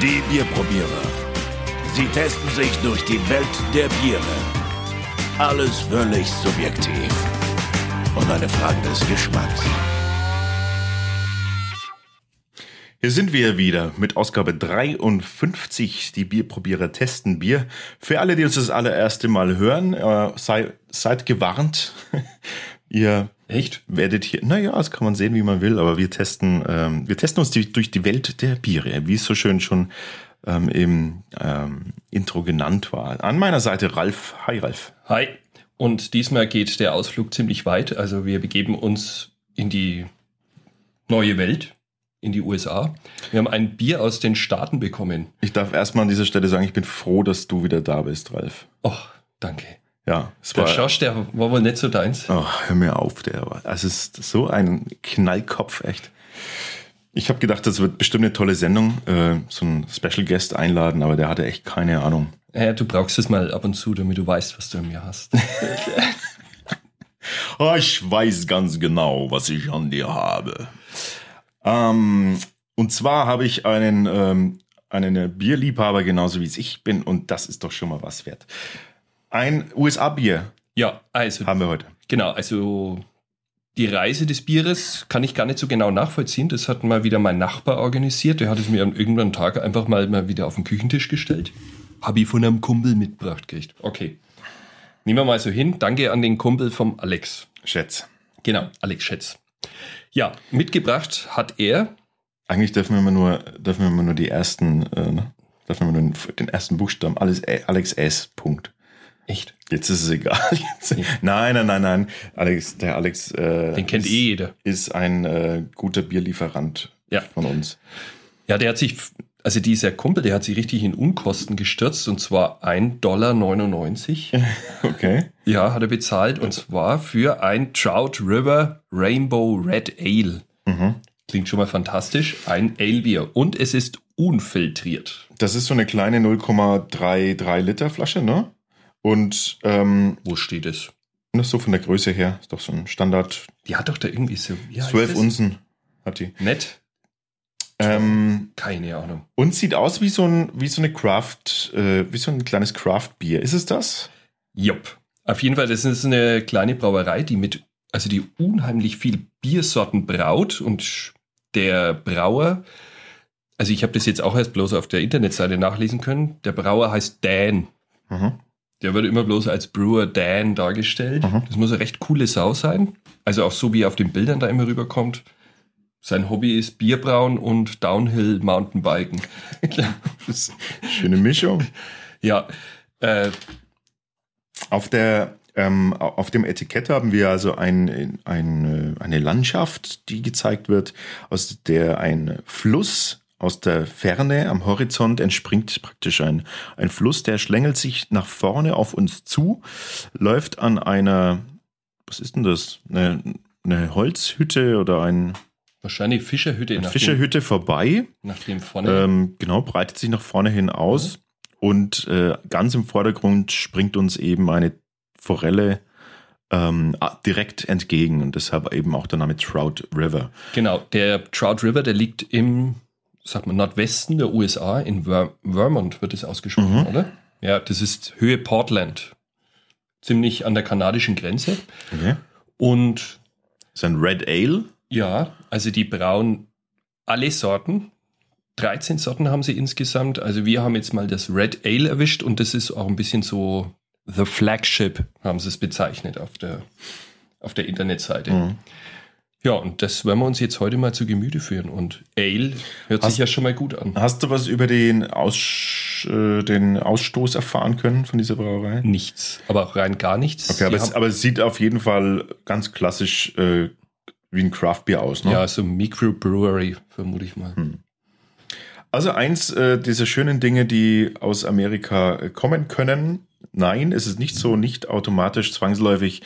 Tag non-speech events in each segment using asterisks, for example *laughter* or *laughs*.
Die Bierprobierer. Sie testen sich durch die Welt der Biere. Alles völlig subjektiv. Und eine Frage des Geschmacks. Hier sind wir wieder mit Ausgabe 53. Die Bierprobierer testen Bier. Für alle, die uns das allererste Mal hören, äh, sei, seid gewarnt. Ihr Echt? werdet hier, naja, das kann man sehen, wie man will, aber wir testen, ähm, wir testen uns die, durch die Welt der Biere, wie es so schön schon ähm, im ähm, Intro genannt war. An meiner Seite Ralf. Hi Ralf. Hi. Und diesmal geht der Ausflug ziemlich weit. Also wir begeben uns in die neue Welt, in die USA. Wir haben ein Bier aus den Staaten bekommen. Ich darf erstmal an dieser Stelle sagen, ich bin froh, dass du wieder da bist, Ralf. Oh, danke. Ja, es Der war. Schorsch, der war wohl nicht so deins. Oh, hör mir auf, der war. Es ist so ein Knallkopf, echt. Ich habe gedacht, das wird bestimmt eine tolle Sendung, äh, so einen Special Guest einladen, aber der hatte echt keine Ahnung. Ja, du brauchst es mal ab und zu, damit du weißt, was du an mir hast. Ah, *laughs* ich weiß ganz genau, was ich an dir habe. Ähm, und zwar habe ich einen, ähm, einen Bierliebhaber, genauso wie es ich bin, und das ist doch schon mal was wert. Ein USA-Bier ja, also haben wir heute. Genau, also die Reise des Bieres kann ich gar nicht so genau nachvollziehen. Das hat mal wieder mein Nachbar organisiert. Der hat es mir an irgendeinem Tag einfach mal, mal wieder auf den Küchentisch gestellt. Habe ich von einem Kumpel mitgebracht gekriegt. Okay. Nehmen wir mal so hin. Danke an den Kumpel vom Alex. Schätz. Genau, Alex Schätz. Ja, mitgebracht hat er. Eigentlich dürfen wir immer nur, dürfen wir immer nur die ersten, äh, ne? dürfen wir nur den, den ersten Buchstaben, alles, äh, Alex S. Punkt. Echt? Jetzt ist es egal. *laughs* Jetzt, nein, nein, nein, nein. Alex, der Alex äh, Den kennt ist, eh jeder. ist ein äh, guter Bierlieferant Ja. von uns. Ja, der hat sich, also dieser Kumpel, der hat sich richtig in Unkosten gestürzt und zwar 1,99 Dollar. *laughs* Okay. Ja, hat er bezahlt und zwar für ein Trout River Rainbow Red Ale. Mhm. Klingt schon mal fantastisch. Ein Ale-Bier und es ist unfiltriert. Das ist so eine kleine 0,33 Liter Flasche, ne? Und ähm, Wo steht es? das so von der Größe her ist doch so ein Standard. Die hat doch da irgendwie so. Heißt 12 es? Unzen hat die. Nett? Ähm, Keine Ahnung. und sieht aus wie so ein, wie so eine Craft, äh, wie so ein kleines Craft-Bier. Ist es das? Jupp. Auf jeden Fall, das ist eine kleine Brauerei, die mit, also die unheimlich viel Biersorten braut und der Brauer, also ich habe das jetzt auch erst bloß auf der Internetseite nachlesen können, der Brauer heißt Dan. Mhm. Der wird immer bloß als Brewer Dan dargestellt. Mhm. Das muss eine recht coole Sau sein. Also auch so, wie er auf den Bildern da immer rüberkommt. Sein Hobby ist Bierbrauen und Downhill Mountainbiken. *laughs* Schöne Mischung. ja, äh, Auf der ähm, auf dem Etikett haben wir also ein, ein, äh, eine Landschaft, die gezeigt wird, aus der ein Fluss aus der Ferne am Horizont entspringt praktisch ein, ein Fluss, der schlängelt sich nach vorne auf uns zu, läuft an einer, was ist denn das? Eine, eine Holzhütte oder ein, wahrscheinlich Fischerhütte eine Fischerhütte vorbei. Dem, nach dem vorne. Ähm, genau, breitet sich nach vorne hin aus. Und äh, ganz im Vordergrund springt uns eben eine Forelle ähm, direkt entgegen. Und deshalb eben auch der Name Trout River. Genau, der Trout River, der liegt im, sag mal, Nordwesten der USA, in Ver Vermont wird es ausgesprochen, Mhm. oder? Ja, das ist Höhe Portland. Ziemlich an der kanadischen Grenze. Okay. Und ist ein Red Ale. ja, also die brauen alle Sorten. 13 Sorten haben sie insgesamt. Also wir haben jetzt mal das Red Ale erwischt und das ist auch ein bisschen so The Flagship, haben sie es bezeichnet auf der, auf der Internetseite. Mhm. Ja, und das werden wir uns jetzt heute mal zu Gemüte führen. Und Ale hört Hast- sich ja schon mal gut an. Hast du was über den, Aus, äh, den Ausstoß erfahren können von dieser Brauerei? Nichts, aber auch rein gar nichts. Okay, aber es, aber es sieht auf jeden Fall ganz klassisch äh, wie ein Craft-Bier aus. Ne? ja, so Microbrewery, vermute ich mal. Hm. Also eins äh, dieser schönen Dinge, die aus Amerika äh, kommen können. Nein, es ist nicht so, nicht automatisch zwangsläufig.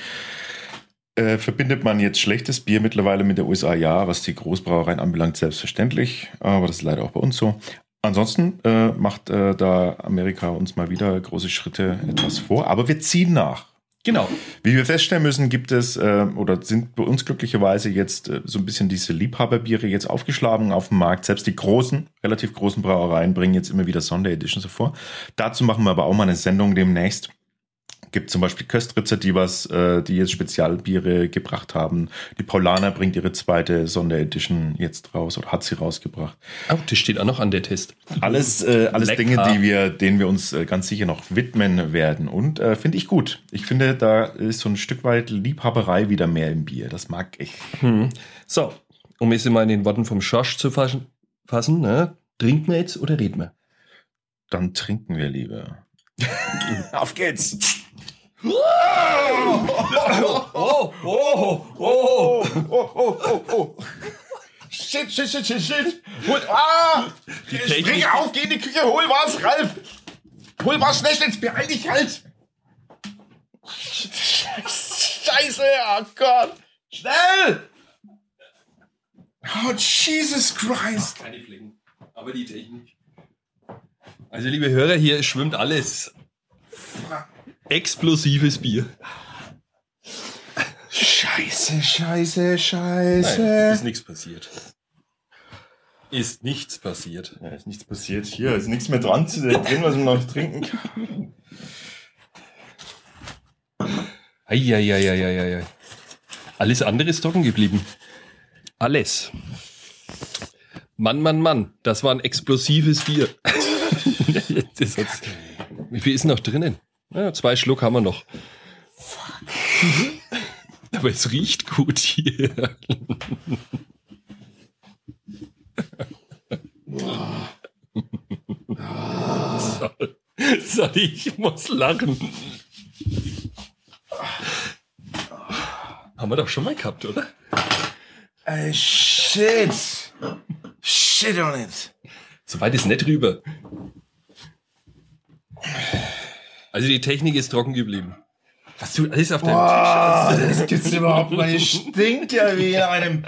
Äh, verbindet man jetzt schlechtes Bier mittlerweile mit der USA? Ja, was die Großbrauereien anbelangt, selbstverständlich. Aber das ist leider auch bei uns so. Ansonsten äh, macht äh, da Amerika uns mal wieder große Schritte etwas vor. Aber wir ziehen nach. Genau. Wie wir feststellen müssen, gibt es äh, oder sind bei uns glücklicherweise jetzt äh, so ein bisschen diese Liebhaberbiere jetzt aufgeschlagen auf dem Markt. Selbst die großen, relativ großen Brauereien bringen jetzt immer wieder Sondereditions hervor. Dazu machen wir aber auch mal eine Sendung demnächst gibt zum Beispiel Köstritzer, die was, äh, die jetzt Spezialbiere gebracht haben. Die Paulaner bringt ihre zweite Sonderedition jetzt raus oder hat sie rausgebracht. Oh, das steht auch noch an der Test. Alles, äh, alles Lecker. Dinge, die wir, denen wir uns äh, ganz sicher noch widmen werden. Und äh, finde ich gut. Ich finde, da ist so ein Stück weit Liebhaberei wieder mehr im Bier. Das mag ich. Hm. So, um es mal in den Worten vom Schorsch zu fassen, fassen ne? trinken wir jetzt oder reden wir? Dann trinken wir lieber. *laughs* Auf geht's! Oh, oh, oh, oh. oh, oh, oh, oh. Shit, shit, shit, shit, shit. Hol, ah! Spring auf, geh in die Küche, hol was, Ralf! Hol was, schnell, schnell, beeil dich halt! Scheiße, oh Gott! Schnell! Oh, Jesus Christ! Keine Flecken, aber die Technik. Also, liebe Hörer, hier schwimmt alles. Explosives Bier. Scheiße, scheiße, Nein, scheiße. ist nichts passiert. Ist nichts passiert. Ja, ist nichts passiert. Hier ist nichts mehr dran zu drin, was man noch trinken kann. Eieieiei. Alles andere ist trocken geblieben. Alles. Mann, Mann, Mann, das war ein explosives Bier. *laughs* das hat's- Wie viel ist noch drinnen? Ja, zwei Schluck haben wir noch. *laughs* Aber es riecht gut hier. *laughs* So, sorry, ich muss lachen. Haben wir doch schon mal gehabt, oder? Ey, shit. Shit on it. So weit ist nicht rüber. Also die Technik ist trocken geblieben. Was du alles auf deinem Boah, Tisch hast. das gibt's überhaupt nicht. Hier stinkt ja wie in einem.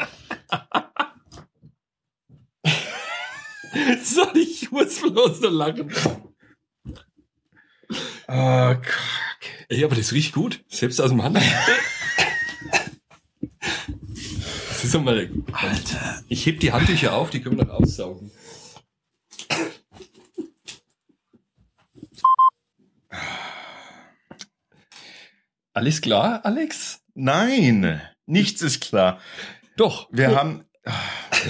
*laughs* Sorry, ich muss bloß so lachen. Oh, Kack. Ey, aber das riecht gut. Selbst aus dem Handel. *laughs* Das ist doch mal. Alter. Ich heb die Handtücher auf, die können wir noch aussaugen. Alles klar, Alex? Nein, nichts ist klar. Doch. Wir haben. ah,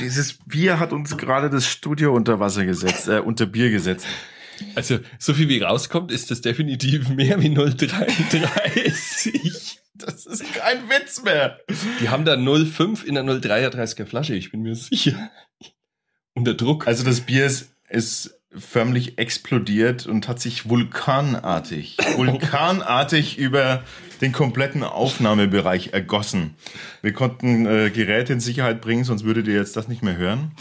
Dieses Bier hat uns gerade das Studio unter Wasser gesetzt, äh, unter Bier gesetzt. Also, so viel wie rauskommt, ist das definitiv mehr wie 0,33. Das ist kein Witz mehr. Die haben da 0,5 in der 0,33er Flasche, ich bin mir sicher. Unter Druck. Also das Bier ist, ist förmlich explodiert und hat sich vulkanartig, *laughs* vulkanartig über den kompletten Aufnahmebereich ergossen. Wir konnten äh, Geräte in Sicherheit bringen, sonst würdet ihr jetzt das nicht mehr hören.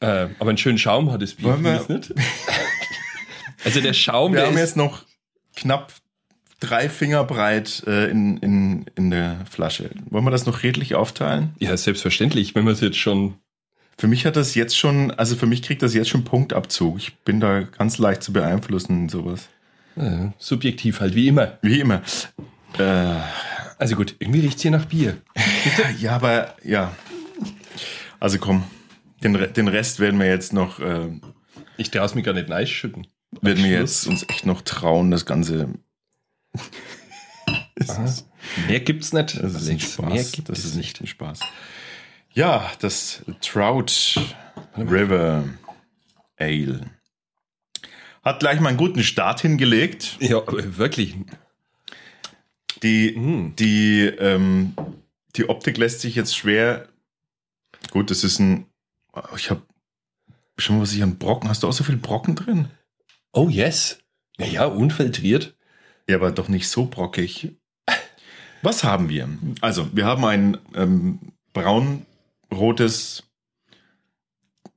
Äh, aber einen schönen Schaum hat das Bier. Wir- nicht? *laughs* Also der Schaum, Wir der haben ist, jetzt noch knapp drei Finger breit äh, in, in, in der Flasche. Wollen wir das noch redlich aufteilen? Ja, selbstverständlich, wenn man es jetzt schon. Für mich hat das jetzt schon, also für mich kriegt das jetzt schon Punktabzug. Ich bin da ganz leicht zu beeinflussen und sowas. Äh, subjektiv halt, wie immer. Wie immer. Äh, Also gut, irgendwie riecht's hier nach Bier. *laughs* ja, aber ja. Also komm, den, den Rest werden wir jetzt noch, äh, Ich darf es mir gar nicht schütten. werden wir jetzt uns echt noch trauen, das Ganze. Aha. Mehr gibt's nicht. Das ist ein. Spaß. Mehr gibt das es ist nicht. nicht ein Spaß. Ja, das Trout River Ale hat gleich mal einen guten Start hingelegt. Ja, wirklich. Die, Mm. die, ähm, die Optik lässt sich jetzt schwer. Gut, das ist ein. Ich habe schon mal was ich an Brocken. Hast du auch so viel Brocken drin? Oh yes. Ja, ja, unfiltriert. Ja, aber doch nicht so brockig. Was haben wir? Also, wir haben ein ähm, braun-rotes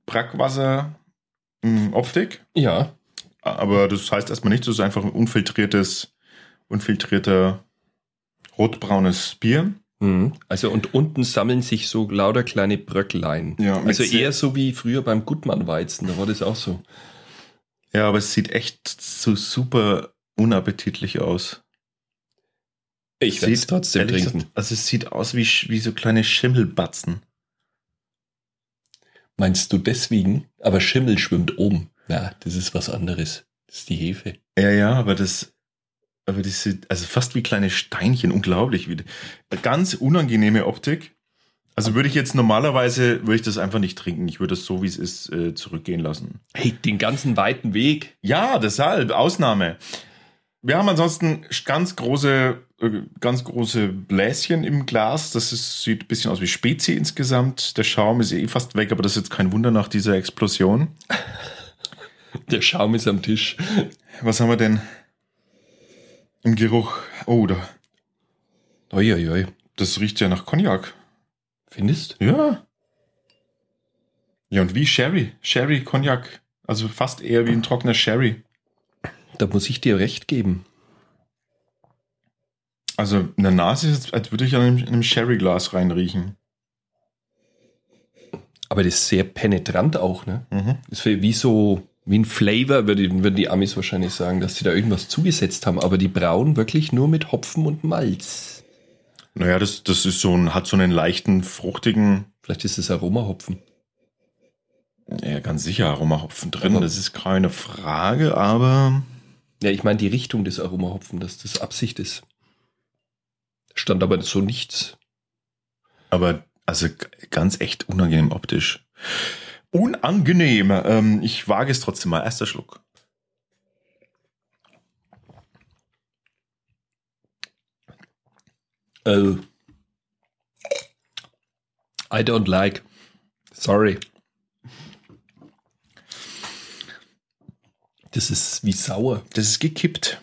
Brackwasser ähm, Optik, Ja. aber das heißt erstmal nichts, das ist einfach ein unfiltriertes, unfiltrierter rotbraunes Bier. Mhm. Also und unten sammeln sich so lauter kleine Bröcklein. Ja, also eher so wie früher beim Gutmann-Weizen, da war das auch so. Ja, aber es sieht echt so super unappetitlich aus. Ich werde es trotzdem trinken. gesagt, Also es sieht aus wie, wie so kleine Schimmelbatzen. Meinst du deswegen? Aber Schimmel schwimmt oben. Ja, das ist was anderes. Das ist die Hefe. Ja, ja, aber das, aber das sieht, also fast wie kleine Steinchen, unglaublich. Wie, ganz unangenehme Optik. Also würde ich jetzt normalerweise, würde ich das einfach nicht trinken. Ich würde es so, wie es ist, äh, zurückgehen lassen. Hey, den ganzen weiten Weg. Ja, deshalb, Ausnahme. Wir haben ansonsten ganz große, äh, ganz große Bläschen im Glas. Das ist, sieht ein bisschen aus wie Spezi insgesamt. Der Schaum ist eh fast weg, aber das ist jetzt kein Wunder nach dieser Explosion. *laughs* Der Schaum ist am Tisch. Was haben wir denn im Geruch? Oh, da, Uiuiui. das riecht ja nach Cognac. Findest? Ja. Ja, und wie Sherry. Sherry, Cognac. Also fast eher wie ein trockener Sherry. Da muss ich dir recht geben. Also in der Nase ist es, als würde ich an einem, in einem Sherry-Glas reinriechen. Aber das ist sehr penetrant auch, ne? Mhm. Das ist wie so, wie ein Flavor, würden, würden die Amis wahrscheinlich sagen, dass sie da irgendwas zugesetzt haben. Aber die brauen wirklich nur mit Hopfen und Malz. Naja, das, das ist so ein, hat so einen leichten, fruchtigen, Vielleicht ist es Aromahopfen. ja, ganz sicher Aromahopfen drin. Aber- das ist keine Frage, aber Ja, ich meine die Richtung des Aromahopfen, dass das Absicht ist. Stand aber so nichts. Aber also ganz echt unangenehm optisch. Unangenehm. Ähm, ich wage es trotzdem mal. Erster Schluck. Äh, I don't like. Sorry. Das ist wie sauer. Das ist gekippt.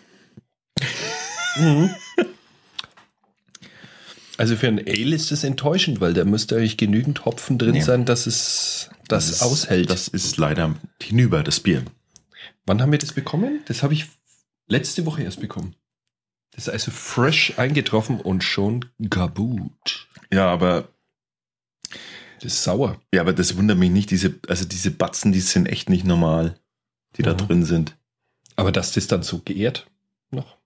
Also für ein Ale ist es enttäuschend, weil da müsste eigentlich genügend Hopfen drin Ja. sein, dass es das, ist- aushält. Das ist leider hinüber, das Bier. Wann haben wir das bekommen? Das habe ich letzte Woche erst bekommen. Das ist also fresh eingetroffen und schon gabut. Ja, aber, Das ist sauer. ja, aber das wundert mich nicht. Diese, also diese Batzen, die sind echt nicht normal, die da Mhm. drin sind. Aber dass das dann so geehrt noch.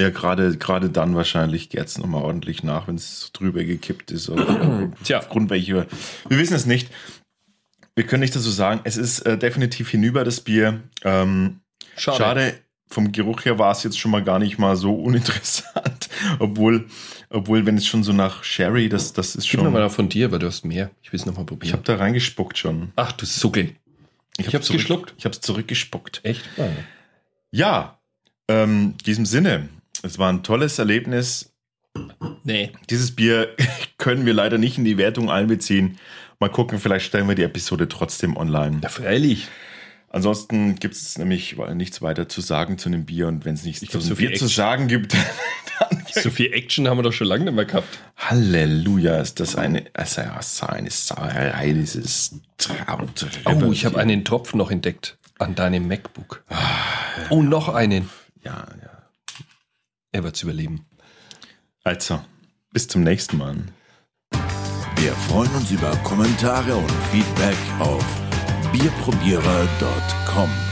Ja, gerade, gerade dann wahrscheinlich geht es nochmal ordentlich nach, wenn es drüber gekippt ist. Oder *clears throat* Tja. aufgrund welcher. Wir wissen es nicht. Wir können nicht dazu sagen. Es ist äh, definitiv hinüber, das Bier. Ähm, schade. Vom Geruch her war es jetzt schon mal gar nicht mal so *laughs* uninteressant. obwohl, obwohl, wenn es schon so nach Sherry, das, das ist Gib mir schon. mal von dir, weil du hast mehr. Ich will es nochmal Ich probieren. habe da reingespuckt schon. Ach, du Suckel. Ich hab's hab's zurück- geschluckt. Ich habe es zurückgespuckt. Echt? Ah. Ja, ähm, in diesem Sinne. Es war ein tolles Erlebnis. Nee. Dieses Bier *laughs* können wir leider nicht in die Wertung einbeziehen. Mal gucken, vielleicht stellen wir die Episode trotzdem online. Ja, freilich. Ansonsten gibt es nämlich nichts weiter zu sagen zu einem Bier und wenn es nichts Ich zu so viel Bier zu sagen gibt, *laughs* dann So viel Action haben wir doch schon lange nicht mehr gehabt. Halleluja, ist das eine, also ja, so eine Sauerei, dieses Traum. Oh, ich habe einen Tropfen noch entdeckt. An deinem MacBook. Oh, noch einen. Ja, ja. Er wird's überleben. Also, bis zum nächsten Mal. Wir freuen uns über Kommentare und Feedback auf bierprobierer.com.